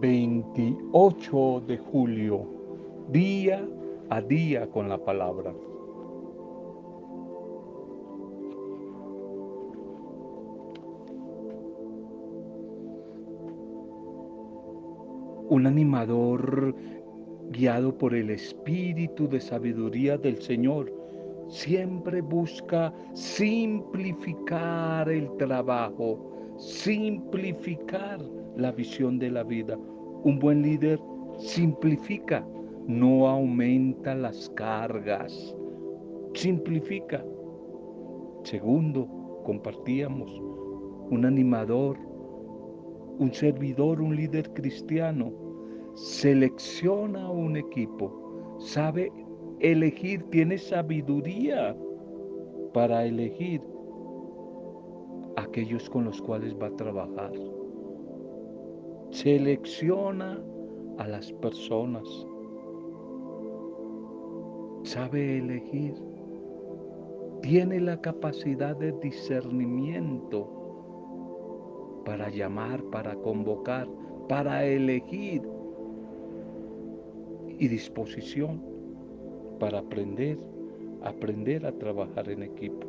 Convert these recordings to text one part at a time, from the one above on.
28 de julio, día a día con la palabra. Un animador guiado por el espíritu de sabiduría del Señor siempre busca simplificar el trabajo, simplificar la visión de la vida. Un buen líder simplifica, no aumenta las cargas, simplifica. Segundo, compartíamos un animador, un servidor, un líder cristiano, selecciona un equipo, sabe elegir, tiene sabiduría para elegir aquellos con los cuales va a trabajar. Selecciona a las personas. Sabe elegir. Tiene la capacidad de discernimiento para llamar, para convocar, para elegir y disposición para aprender, aprender a trabajar en equipo,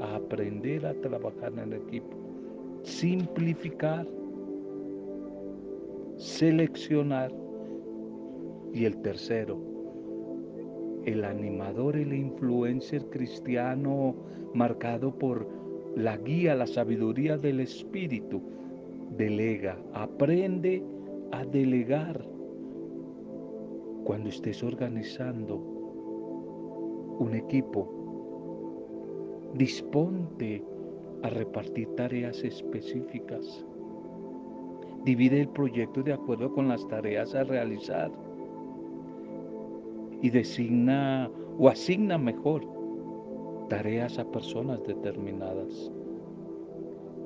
a aprender a trabajar en equipo, simplificar, seleccionar. Y el tercero, el animador, el influencer cristiano marcado por la guía, la sabiduría del Espíritu, delega, aprende a delegar. Cuando estés organizando un equipo, disponte a repartir tareas específicas. Divide el proyecto de acuerdo con las tareas a realizar y designa o asigna mejor tareas a personas determinadas.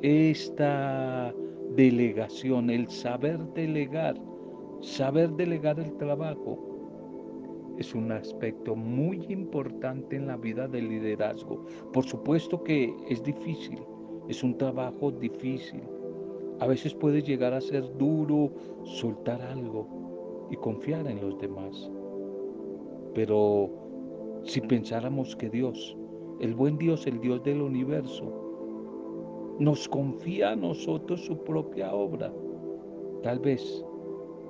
Esta delegación, el saber delegar, saber delegar el trabajo, es un aspecto muy importante en la vida del liderazgo. Por supuesto que es difícil, es un trabajo difícil. A veces puede llegar a ser duro soltar algo y confiar en los demás. Pero si pensáramos que Dios, el buen Dios, el Dios del universo, nos confía a nosotros su propia obra, tal vez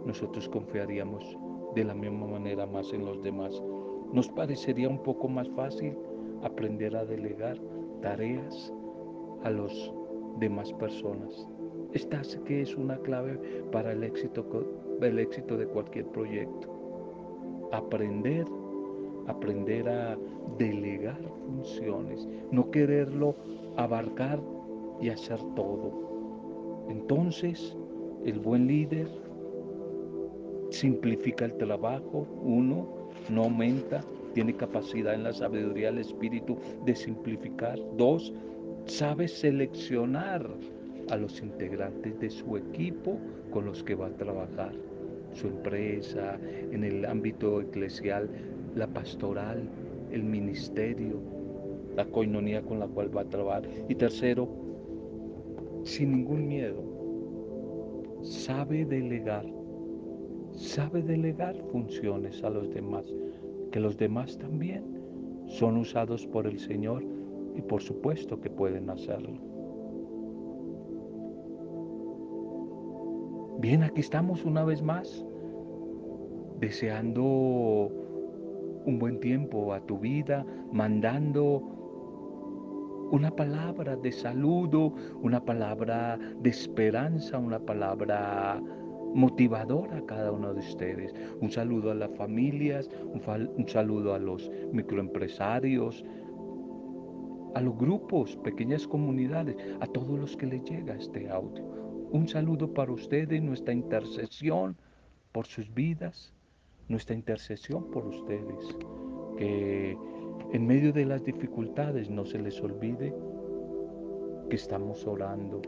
nosotros confiaríamos de la misma manera más en los demás. Nos parecería un poco más fácil aprender a delegar tareas a los demás personas. Esta que es una clave para el éxito, el éxito de cualquier proyecto. Aprender, aprender a delegar funciones, no quererlo abarcar y hacer todo. Entonces, el buen líder simplifica el trabajo, uno, no aumenta, tiene capacidad en la sabiduría del espíritu de simplificar, dos, sabe seleccionar a los integrantes de su equipo con los que va a trabajar, su empresa, en el ámbito eclesial, la pastoral, el ministerio, la coinonía con la cual va a trabajar. Y tercero, sin ningún miedo, sabe delegar sabe delegar funciones a los demás, que los demás también son usados por el Señor y por supuesto que pueden hacerlo. Bien, aquí estamos una vez más, deseando un buen tiempo a tu vida, mandando una palabra de saludo, una palabra de esperanza, una palabra motivador a cada uno de ustedes. Un saludo a las familias, un, saludo a los microempresarios, a los grupos, pequeñas comunidades, a todos los que les llega este audio. Un saludo para ustedes, nuestra intercesión por sus vidas, nuestra intercesión por ustedes. Que en medio de las dificultades no se les olvide que estamos orando.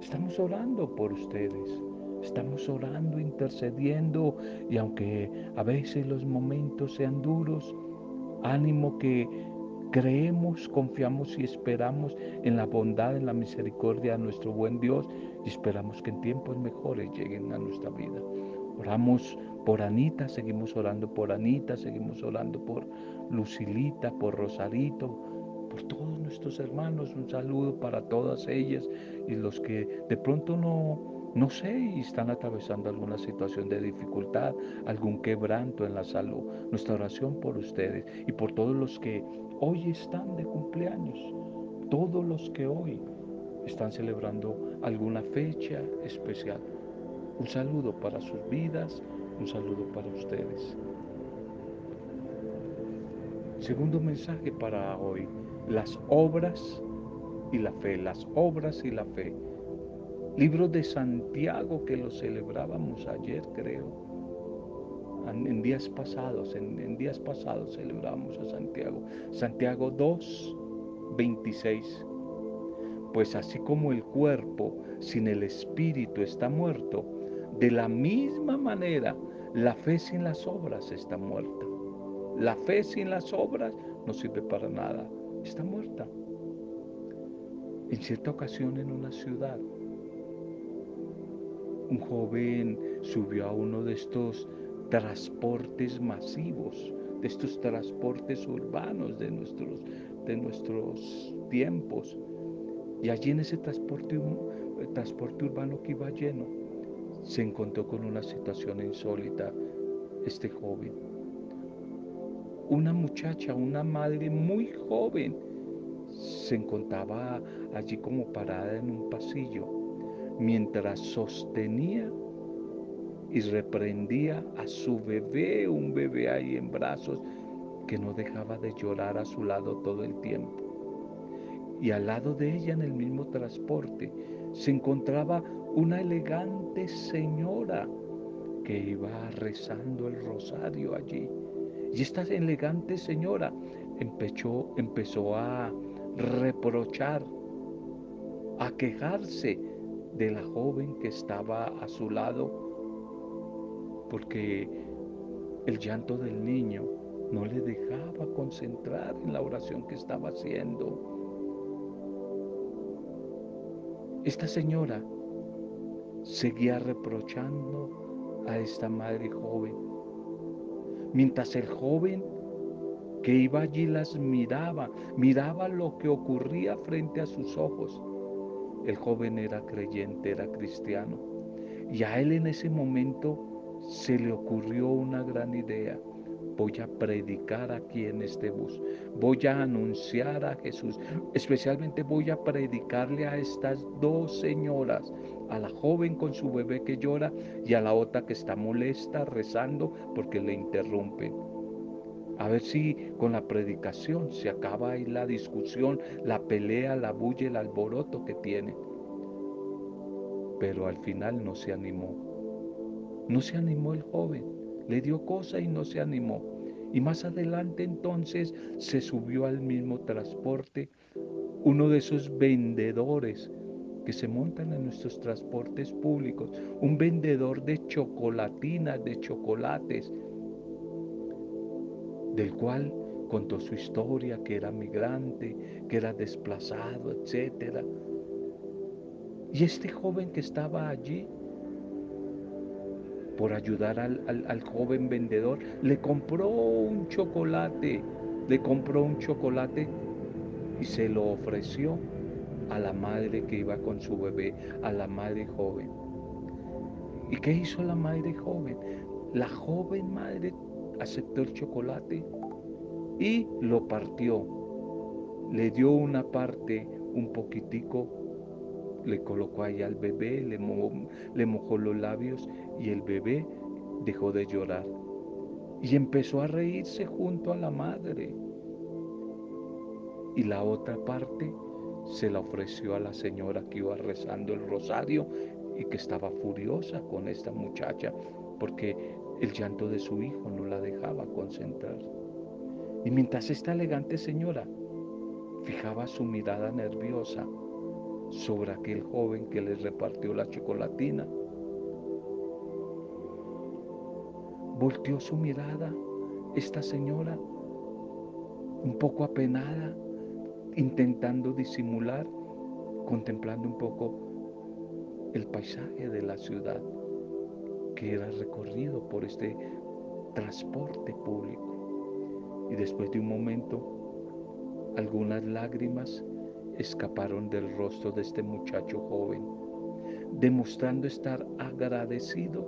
Estamos orando por ustedes. Estamos orando, intercediendo y aunque a veces los momentos sean duros, ánimo que Creemos, confiamos y esperamos en la bondad, en la misericordia de nuestro buen Dios y esperamos que en tiempos mejores lleguen a nuestra vida. Oramos por Anita, seguimos orando por Anita, seguimos orando por Lucilita, por Rosarito, por todos nuestros hermanos. Un saludo para todas ellas y los que de pronto no no sé, y están atravesando alguna situación de dificultad, algún quebranto en la salud. Nuestra oración por ustedes y por todos los que hoy están de cumpleaños, todos los que hoy están celebrando alguna fecha especial. Un saludo para sus vidas, un saludo para ustedes. Segundo mensaje para hoy, las obras y la fe, las obras y la fe. Libro de Santiago que lo celebrábamos ayer, creo. En días pasados, en, días pasados celebramos a Santiago. Santiago 2, 26. Pues así como el cuerpo sin el espíritu está muerto, de la misma manera la fe sin las obras está muerta. La fe sin las obras no sirve para nada, está muerta. En cierta ocasión en una ciudad, un joven subió a uno de estos transportes masivos, de estos transportes urbanos de nuestros, de nuestros tiempos. Y allí en ese transporte, transporte urbano que iba lleno, se encontró con una situación insólita este joven. Una muchacha, una madre muy joven, se encontraba allí como parada en un pasillo mientras sostenía y reprendía a su bebé, un bebé ahí en brazos, que no dejaba de llorar a su lado todo el tiempo. Y al lado de ella en el mismo transporte se encontraba una elegante señora que iba rezando el rosario allí. Y esta elegante señora empezó, empezó a reprochar, a quejarse de la joven que estaba a su lado, porque el llanto del niño no le dejaba concentrar en la oración que estaba haciendo. Esta señora seguía reprochando a esta madre joven, mientras el joven que iba allí las miraba, miraba lo que ocurría frente a sus ojos el joven era creyente, era cristiano. Y a él en ese momento se le ocurrió una gran idea. Voy a predicar aquí en este bus. Voy a anunciar a Jesús. Especialmente voy a predicarle a estas dos señoras. A la joven con su bebé que llora y a la otra que está molesta rezando porque le interrumpen. A ver si con la predicación se acaba ahí la discusión, la pelea, la bulla, el alboroto que tiene. Pero al final no se animó. No se animó el joven. Le dio cosa y no se animó. Y más adelante entonces se subió al mismo transporte uno de esos vendedores que se montan en nuestros transportes públicos, un vendedor de chocolatinas, de chocolates, del cual contó su historia, que era migrante, que era desplazado, etc. Y este joven que estaba allí, por ayudar al, al, joven vendedor, le compró un chocolate, le compró un chocolate y se lo ofreció a la madre que iba con su bebé, a la madre joven. ¿Y qué hizo la madre joven? La joven madre aceptó el chocolate y lo partió. Le dio una parte, un poquitico, le colocó ahí al bebé, le le mojó los labios y el bebé dejó de llorar. Y empezó a reírse junto a la madre. Y la otra parte se la ofreció a la señora que iba rezando el rosario y que estaba furiosa con esta muchacha porque el llanto de su hijo no la dejaba concentrar. Y mientras esta elegante señora fijaba su mirada nerviosa sobre aquel joven que les repartió la chocolatina, volteó su mirada esta señora un poco apenada, intentando disimular, contemplando un poco el paisaje de la ciudad que era recorrido por este transporte público. Y después de un momento, algunas lágrimas escaparon del rostro de este muchacho joven, demostrando estar agradecido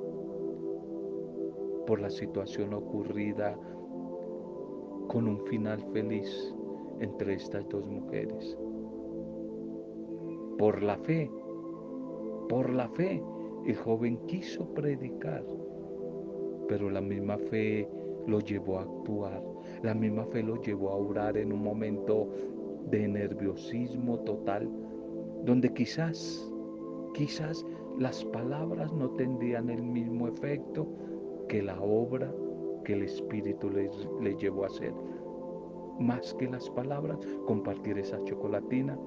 por la situación ocurrida con un final feliz entre estas dos mujeres. Por la fe, por la fe, el joven quiso predicar, pero la misma fe lo llevó a actuar, la misma fe lo llevó a orar en un momento de nerviosismo total, donde quizás, quizás las palabras no tendrían el mismo efecto que la obra que el Espíritu le, le llevó a hacer. Más que las palabras, compartir esa chocolatina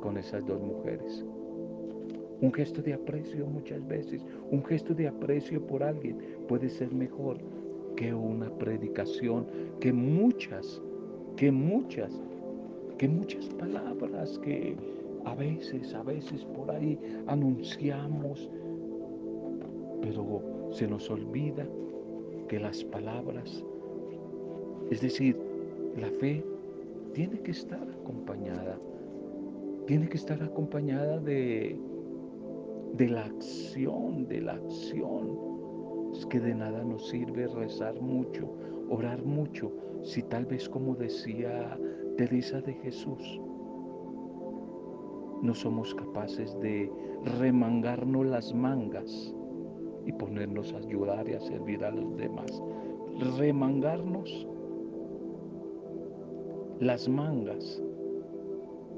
con esas dos mujeres. Un gesto de aprecio muchas veces, un gesto de aprecio por alguien puede ser mejor que una predicación, que muchas, que muchas, que muchas palabras que a veces, a veces por ahí anunciamos, pero se nos olvida que las palabras, es decir, la fe tiene que estar acompañada, tiene que estar acompañada de, de la acción, de la acción. Es que de nada nos sirve rezar mucho, orar mucho, si tal vez como decía Teresa de Jesús, no somos capaces de remangarnos las mangas y ponernos a ayudar y a servir a los demás. Remangarnos las mangas,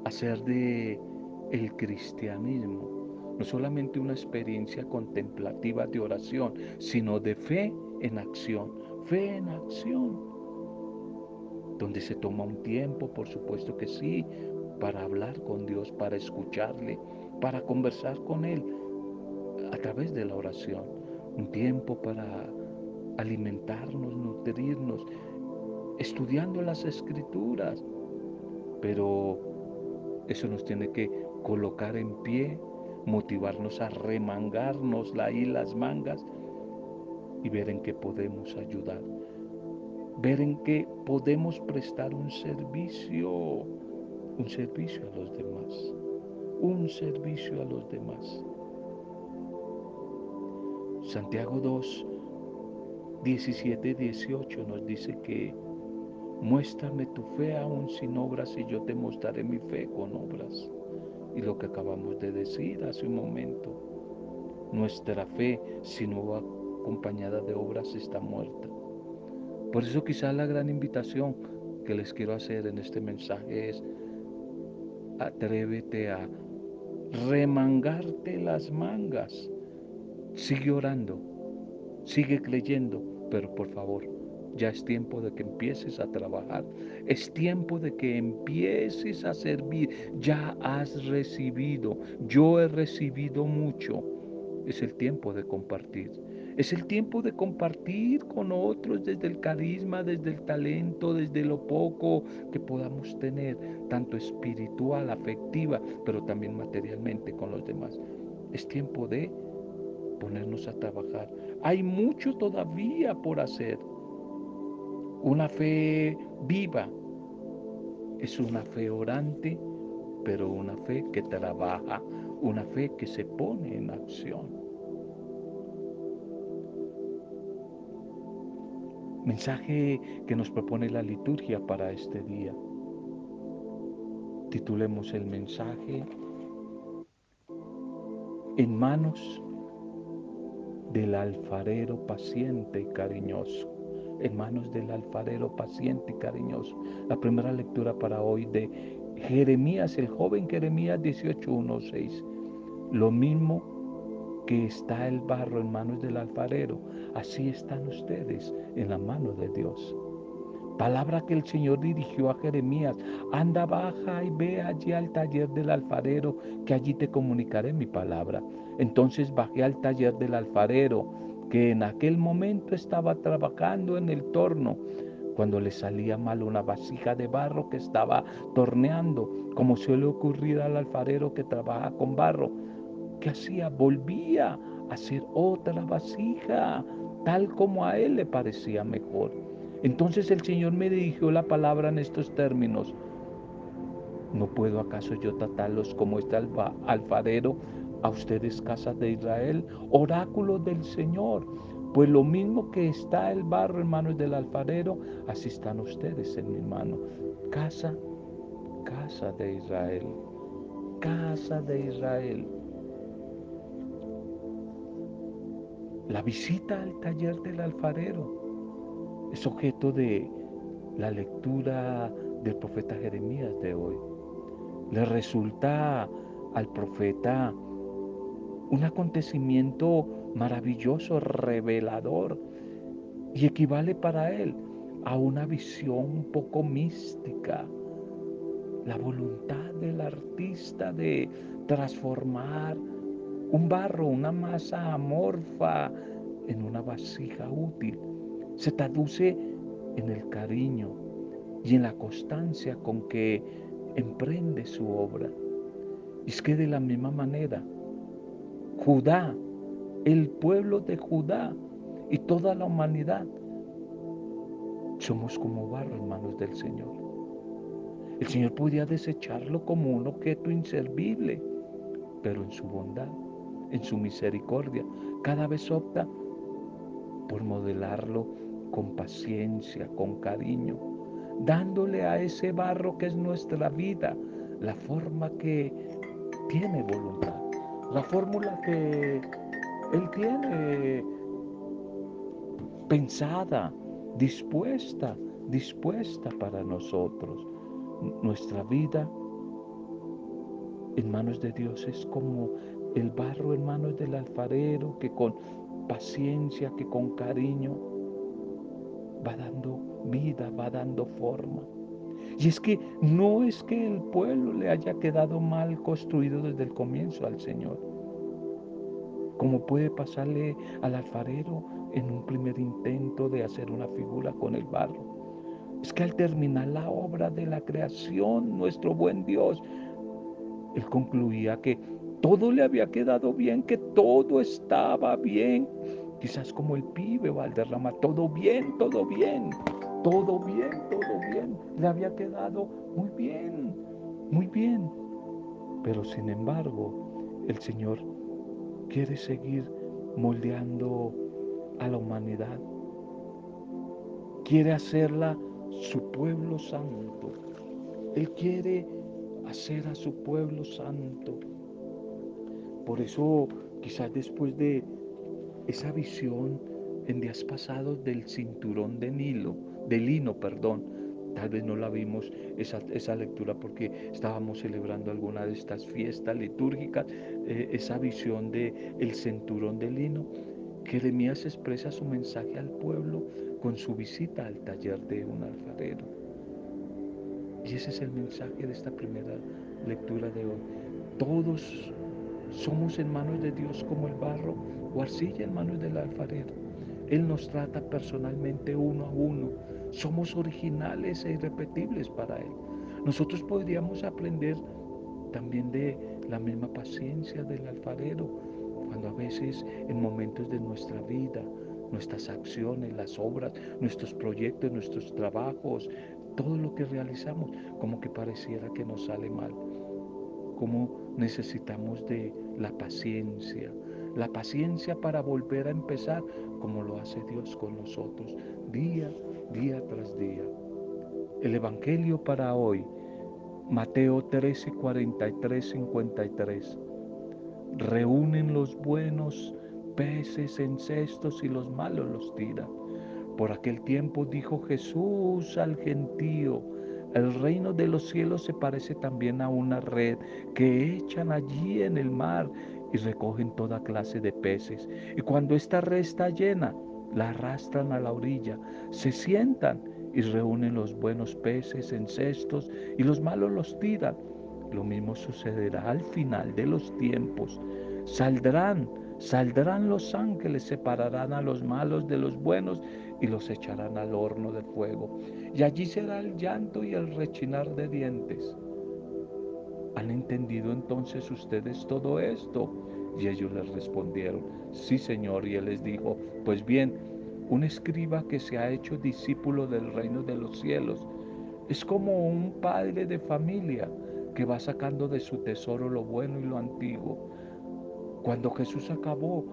hacer de el cristianismo no solamente una experiencia contemplativa de oración, sino de fe en acción, fe en acción, donde se toma un tiempo, por supuesto que sí, para hablar con Dios, para escucharle, para conversar con Él a través de la oración, un tiempo para alimentarnos, nutrirnos, estudiando las escrituras, pero eso nos tiene que colocar en pie, motivarnos a remangarnos ahí las mangas y ver en qué podemos ayudar, ver en qué podemos prestar un servicio, un servicio a los demás, un servicio a los demás. Santiago 2, 17, 18 nos dice que muéstrame tu fe aún sin obras y yo te mostraré mi fe con obras. Y lo que acabamos de decir hace un momento, nuestra fe si no va acompañada de obras está muerta. Por eso quizá la gran invitación que les quiero hacer en este mensaje es atrévete a remangarte las mangas Sigue orando, sigue creyendo, pero por favor, ya es tiempo de que empieces a trabajar. Es tiempo de que empieces a servir. Ya has recibido. Yo he recibido mucho. Es el tiempo de compartir. Es el tiempo de compartir con otros desde el carisma, desde el talento, desde lo poco que podamos tener, tanto espiritual, afectiva, pero también materialmente con los demás. Es tiempo de ponernos a trabajar. Hay mucho todavía por hacer. Una fe viva es una fe orante, pero una fe que trabaja, una fe que se pone en acción. Mensaje que nos propone la liturgia para este día. Titulemos el mensaje en manos del alfarero paciente y cariñoso. En manos del alfarero paciente y cariñoso. La primera lectura para hoy de Jeremías, el joven Jeremías 18.1.6. Lo mismo que está el barro en manos del alfarero, así están ustedes en la mano de Dios. Palabra que el Señor dirigió a Jeremías. Anda, baja y ve allí al taller del alfarero, que allí te comunicaré mi palabra. Entonces bajé al taller del alfarero, que en aquel momento estaba trabajando en el torno. cuando le salía mal una vasija de barro que estaba torneando, como suele ocurrir al alfarero que trabaja con barro. ¿Qué hacía? Volvía a hacer otra vasija, tal como a él le parecía mejor. Entonces el Señor me dirigió la palabra en estos términos. ¿No puedo acaso yo tratarlos como este alfarero a ustedes, casa de Israel, oráculo del Señor? Pues lo mismo que está el barro en manos del alfarero, así están ustedes en mi mano. Casa, casa de Israel, casa de Israel. La visita al taller del alfarero es objeto de la lectura del profeta Jeremías de hoy. Le resulta al profeta un acontecimiento maravilloso, revelador, y equivale para él a una visión un poco mística. La voluntad del artista de transformar un barro, una masa amorfa en una vasija útil, se traduce en el cariño y en la constancia con que emprende su obra. Y es que de la misma manera, Judá el pueblo de Judá y toda la humanidad, somos como barro en manos del Señor. El Señor podía desecharlo como un objeto inservible, pero en su bondad, en su misericordia, cada vez opta por modelarlo con paciencia, con cariño, dándole a ese barro que es nuestra vida la forma que tiene voluntad, la fórmula que él tiene pensada, dispuesta, dispuesta para nosotros. Nuestra vida en manos de Dios es como el barro en manos del alfarero que con paciencia, que con cariño va dando vida, va dando forma. Y es que no es que el pueblo le haya quedado mal construido desde el comienzo al Señor como puede pasarle al alfarero en un primer intento de hacer una figura con el barro. Es que al terminar la obra de la creación, nuestro buen Dios, él concluía que todo le había quedado bien, que todo estaba bien. Quizás como el pibe Valderrama, todo bien, todo bien, todo bien, todo bien. Le había quedado muy bien, muy bien. Pero sin embargo, el Señor quiere seguir moldeando a la humanidad. Quiere hacerla su pueblo santo. Él quiere hacer a su pueblo santo. Por eso quizás después de esa visión en días pasados del cinturón de Nilo, de lino, perdón, Tal vez no la vimos esa, esa lectura porque estábamos celebrando alguna de estas fiestas litúrgicas, eh, esa visión de el cinturón de lino. Jeremías expresa su mensaje al pueblo con su visita al taller de un alfarero. Y ese es el mensaje de esta primera lectura de hoy. Todos somos en manos de Dios como el barro o arcilla en manos del alfarero. Él nos trata personalmente uno a uno somos originales e irrepetibles para Él. Nosotros podríamos aprender también de la misma paciencia del alfarero, cuando a veces en momentos de nuestra vida, nuestras acciones, las obras, nuestros proyectos, nuestros trabajos, todo lo que realizamos, como que pareciera que nos sale mal. Como necesitamos de la paciencia, la paciencia para volver a empezar, como lo hace Dios con nosotros, día día tras día. El Evangelio para hoy, Mateo 13, 43, 53. Reúnen los buenos peces en cestos y los malos los tiran. Por aquel tiempo dijo Jesús al gentío, el reino de los cielos se parece también a una red que echan allí en el mar y recogen toda clase de peces. Y cuando esta red está llena, la arrastran a la orilla, se sientan y reúnen los buenos peces en cestos y los malos los tiran. Lo mismo sucederá al final de los tiempos. Saldrán, saldrán los ángeles, separarán a los malos de los buenos y los echarán al horno de fuego. Y allí será el llanto y el rechinar de dientes. ¿Han entendido entonces ustedes todo esto? Y ellos les respondieron, sí Señor. Y él les dijo, pues bien, un escriba que se ha hecho discípulo del reino de los cielos es como un padre de familia que va sacando de su tesoro lo bueno y lo antiguo. Cuando Jesús acabó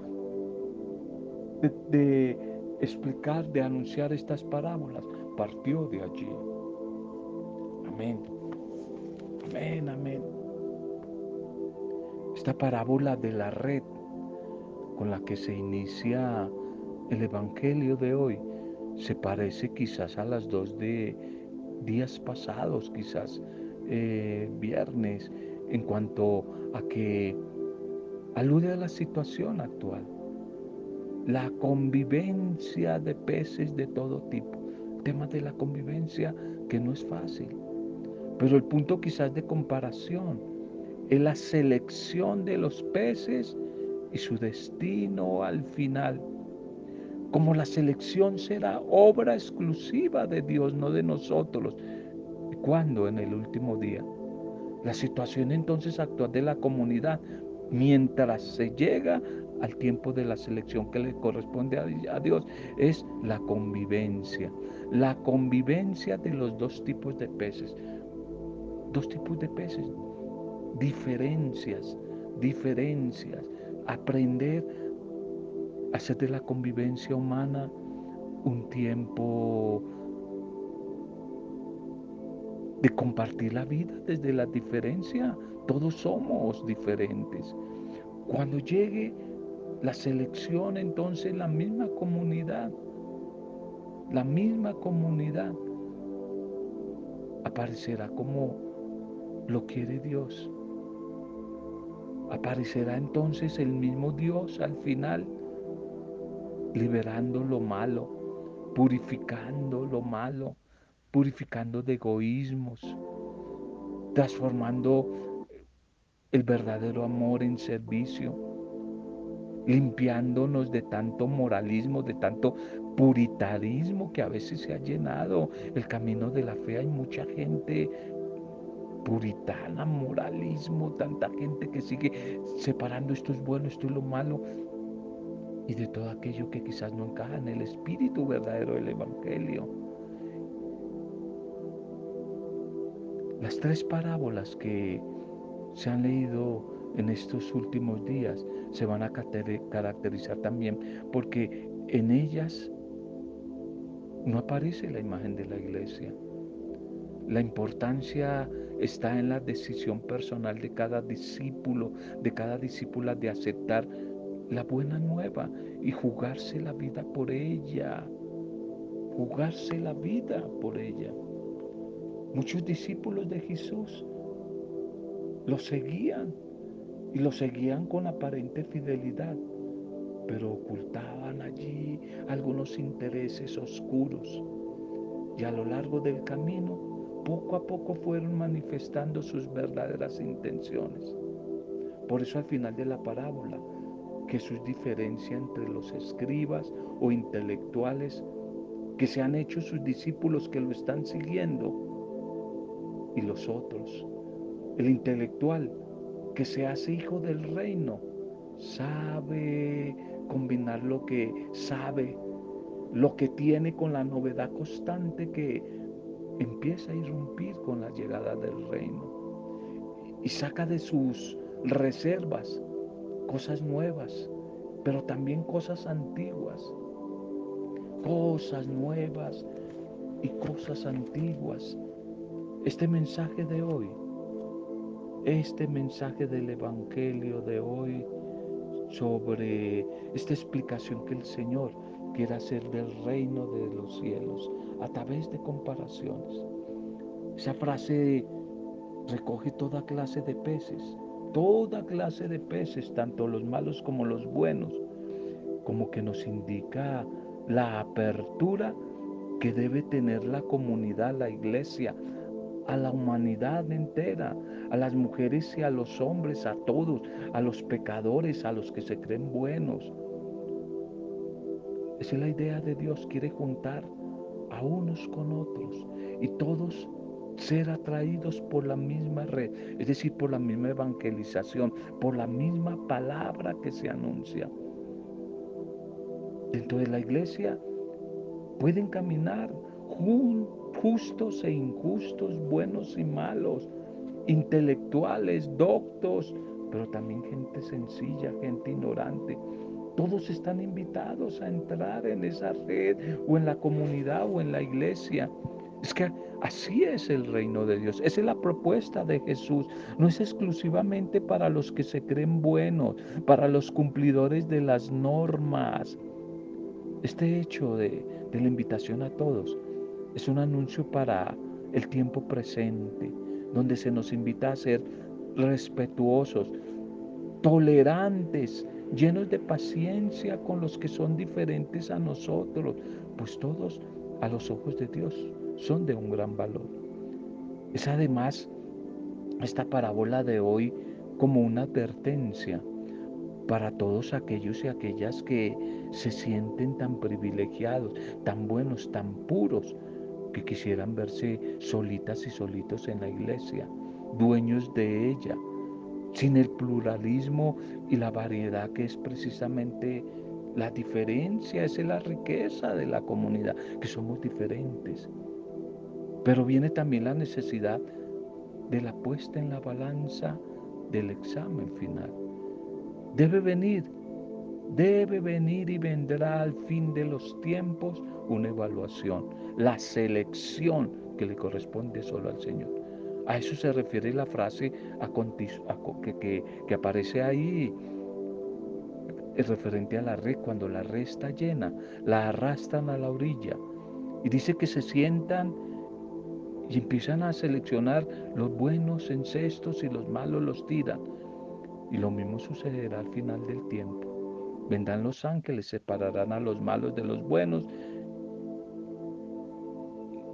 de, explicar, de anunciar estas parábolas, partió de allí. Amén. Amén, amén. Esta parábola de la red con la que se inicia el Evangelio de hoy se parece quizás a las dos de días pasados, quizás eh, viernes, en cuanto a que alude a la situación actual. La convivencia de peces de todo tipo. tema de la convivencia que no es fácil. Pero el punto quizás de comparación es la selección de los peces y su destino al final. Como la selección será obra exclusiva de Dios, no de nosotros. ¿Y cuándo? En el último día. La situación entonces actual de la comunidad mientras se llega al tiempo de la selección que le corresponde a, Dios es la convivencia. La convivencia de los dos tipos de peces. Dos tipos de peces. Diferencias, diferencias. Aprender a hacer de la convivencia humana un tiempo de compartir la vida desde la diferencia. Todos somos diferentes. Cuando llegue la selección, entonces la misma comunidad, la misma comunidad aparecerá como lo quiere Dios. Aparecerá entonces el mismo Dios al final, liberando lo malo, purificando lo malo, purificando de egoísmos, transformando el verdadero amor en servicio, limpiándonos de tanto moralismo, de tanto puritarismo que a veces se ha llenado el camino de la fe. Hay mucha gente puritana, moralismo, tanta gente que sigue separando esto es bueno, esto es lo malo, y de todo aquello que quizás no encaja en el espíritu verdadero del Evangelio. Las tres parábolas que se han leído en estos últimos días se van a caracterizar también porque en ellas no aparece la imagen de la iglesia. La importancia está en la decisión personal de cada discípulo, de cada discípula de aceptar la buena nueva y jugarse la vida por ella. Jugarse la vida por ella. Muchos discípulos de Jesús lo seguían y lo seguían con aparente fidelidad, pero ocultaban allí algunos intereses oscuros. Y a lo largo del camino, poco a poco fueron manifestando sus verdaderas intenciones. Por eso al final de la parábola, Jesús diferencia entre los escribas o intelectuales que se han hecho sus discípulos que lo están siguiendo y los otros. El intelectual que se hace hijo del reino sabe combinar lo que sabe, lo que tiene con la novedad constante que empieza a irrumpir con la llegada del reino. Y saca de sus reservas cosas nuevas, pero también cosas antiguas. Cosas nuevas y cosas antiguas este mensaje de hoy, este mensaje del Evangelio de hoy sobre esta explicación que el Señor quiere hacer del reino de los cielos a través de comparaciones. Esa frase recoge toda clase de peces, toda clase de peces, tanto los malos como los buenos, como que nos indica la apertura que debe tener la comunidad, la iglesia, a la humanidad entera, a las mujeres y a los hombres, a todos, a los pecadores, a los que se creen buenos. Esa es la idea de Dios, quiere juntar a unos con otros y todos ser atraídos por la misma red, es decir, por la misma evangelización, por la misma palabra que se anuncia. Dentro de la iglesia pueden caminar justos e injustos, buenos y malos, intelectuales, doctos, pero también gente sencilla, gente ignorante. Todos están invitados a entrar en esa red o en la comunidad o en la iglesia. Es que así es el reino de Dios. Esa es la propuesta de Jesús. No es exclusivamente para los que se creen buenos, para los cumplidores de las normas. Este hecho de, de la invitación a todos es un anuncio para el tiempo presente, donde se nos invita a ser respetuosos, tolerantes, llenos de paciencia con los que son diferentes a nosotros, pues todos a los ojos de Dios son de un gran valor. Es además esta parábola de hoy como una advertencia para todos aquellos y aquellas que se sienten tan privilegiados, tan buenos, tan puros, que quisieran verse solitas y solitos en la iglesia, dueños de ella, sin el pluralismo y la variedad que es precisamente la diferencia, es la riqueza de la comunidad, que somos diferentes. Pero viene también la necesidad de la puesta en la balanza del examen final. Debe venir, debe venir y vendrá al fin de los tiempos una evaluación, la selección que le corresponde solo al Señor. A eso se refiere la frase que, que, aparece ahí, es referente a la red. Cuando la red está llena, la arrastran a la orilla y dice que se sientan y empiezan a seleccionar los buenos en cestos y los malos los tiran. Y lo mismo sucederá al final del tiempo. Vendrán los ángeles, separarán a los malos de los buenos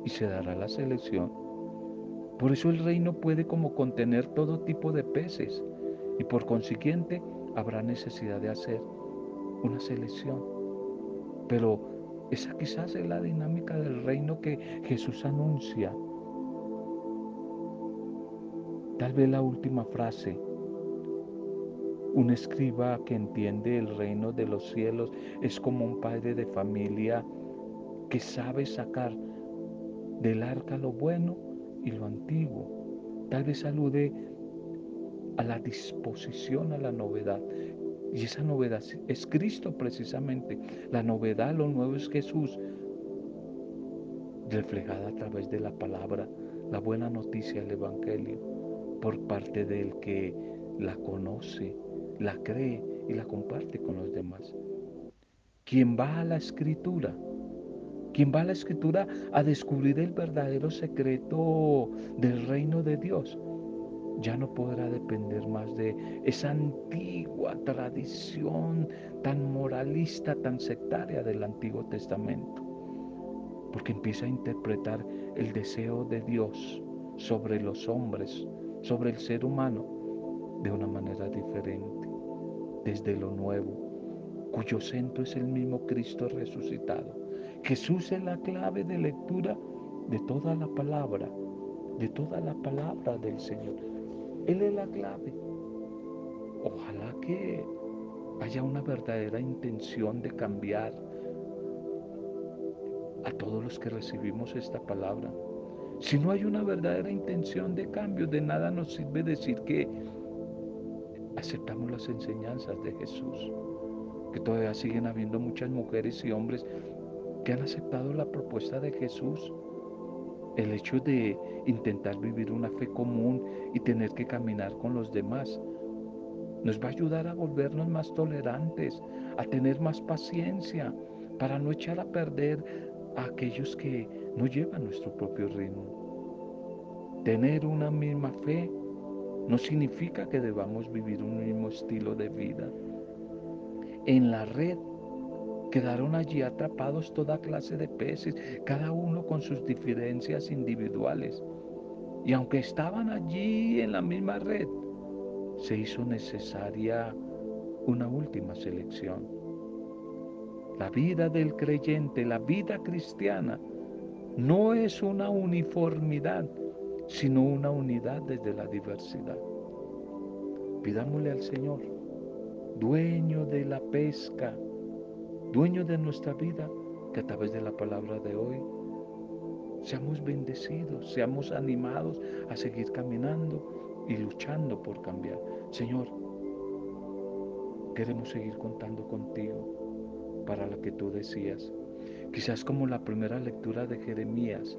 y se dará la selección. Por eso el reino puede como contener todo tipo de peces y por consiguiente habrá necesidad de hacer una selección. Pero esa quizás es la dinámica del reino que Jesús anuncia. Tal vez la última frase. Un escriba que entiende el reino de los cielos es como un padre de familia que sabe sacar del arca lo bueno y lo antiguo. Tal vez salude a la disposición a la novedad. Y esa novedad es Cristo precisamente. La novedad, lo nuevo es Jesús, reflejada a través de la palabra, la buena noticia del Evangelio, por parte del que la conoce, la cree y la comparte con los demás. Quien va a la escritura quien va a la escritura a descubrir el verdadero secreto del reino de Dios, ya no podrá depender más de esa antigua tradición tan moralista, tan sectaria del Antiguo Testamento, porque empieza a interpretar el deseo de Dios sobre los hombres, sobre el ser humano, de una manera diferente, desde lo nuevo, cuyo centro es el mismo Cristo resucitado Jesús es la clave de lectura de toda la palabra, de toda la palabra del Señor. Él es la clave. Ojalá que haya una verdadera intención de cambiar a todos los que recibimos esta palabra. Si no hay una verdadera intención de cambio, de nada nos sirve decir que aceptamos las enseñanzas de Jesús, que todavía siguen habiendo muchas mujeres y hombres que han aceptado la propuesta de Jesús. El hecho de intentar vivir una fe común y tener que caminar con los demás nos va a ayudar a volvernos más tolerantes, a tener más paciencia, para no echar a perder a aquellos que no llevan nuestro propio ritmo. Tener una misma fe no significa que debamos vivir un mismo estilo de vida. En la red Quedaron allí atrapados toda clase de peces, cada uno con sus diferencias individuales. Y aunque estaban allí en la misma red, se hizo necesaria una última selección. La vida del creyente, la vida cristiana, no es una uniformidad, sino una unidad desde la diversidad. Pidámosle al Señor, dueño de la pesca, dueño de nuestra vida, que a través de la palabra de hoy seamos bendecidos, seamos animados a seguir caminando y luchando por cambiar. Señor, queremos seguir contando contigo para lo que tú decías. Quizás como la primera lectura de Jeremías,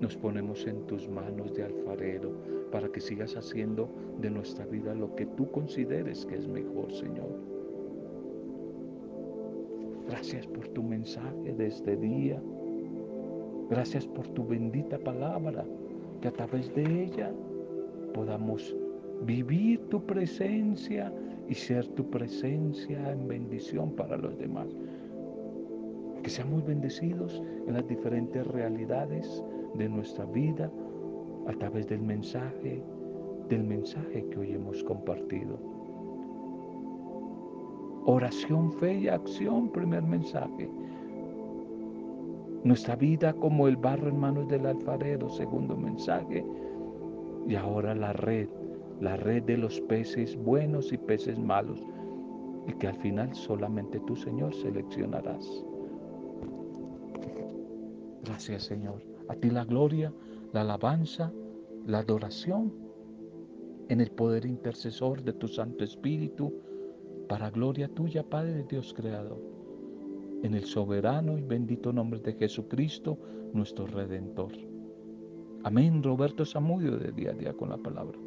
nos ponemos en tus manos de alfarero para que sigas haciendo de nuestra vida lo que tú consideres que es mejor, Señor. Gracias por tu mensaje de este día. Gracias por tu bendita palabra, que a través de ella podamos vivir tu presencia y ser tu presencia en bendición para los demás. Que seamos bendecidos en las diferentes realidades de nuestra vida a través del mensaje, del mensaje que hoy hemos compartido. Oración, fe y acción, primer mensaje. Nuestra vida como el barro en manos del alfarero, segundo mensaje. Y ahora la red, la red de los peces buenos y peces malos. Y que al final solamente tú, Señor, seleccionarás. Gracias, Señor. A ti la gloria, la alabanza, la adoración en el poder intercesor de tu Santo Espíritu, para gloria tuya, Padre Dios Creador, en el soberano y bendito nombre de Jesucristo, nuestro Redentor. Amén. Roberto Samudio de día a día con la palabra.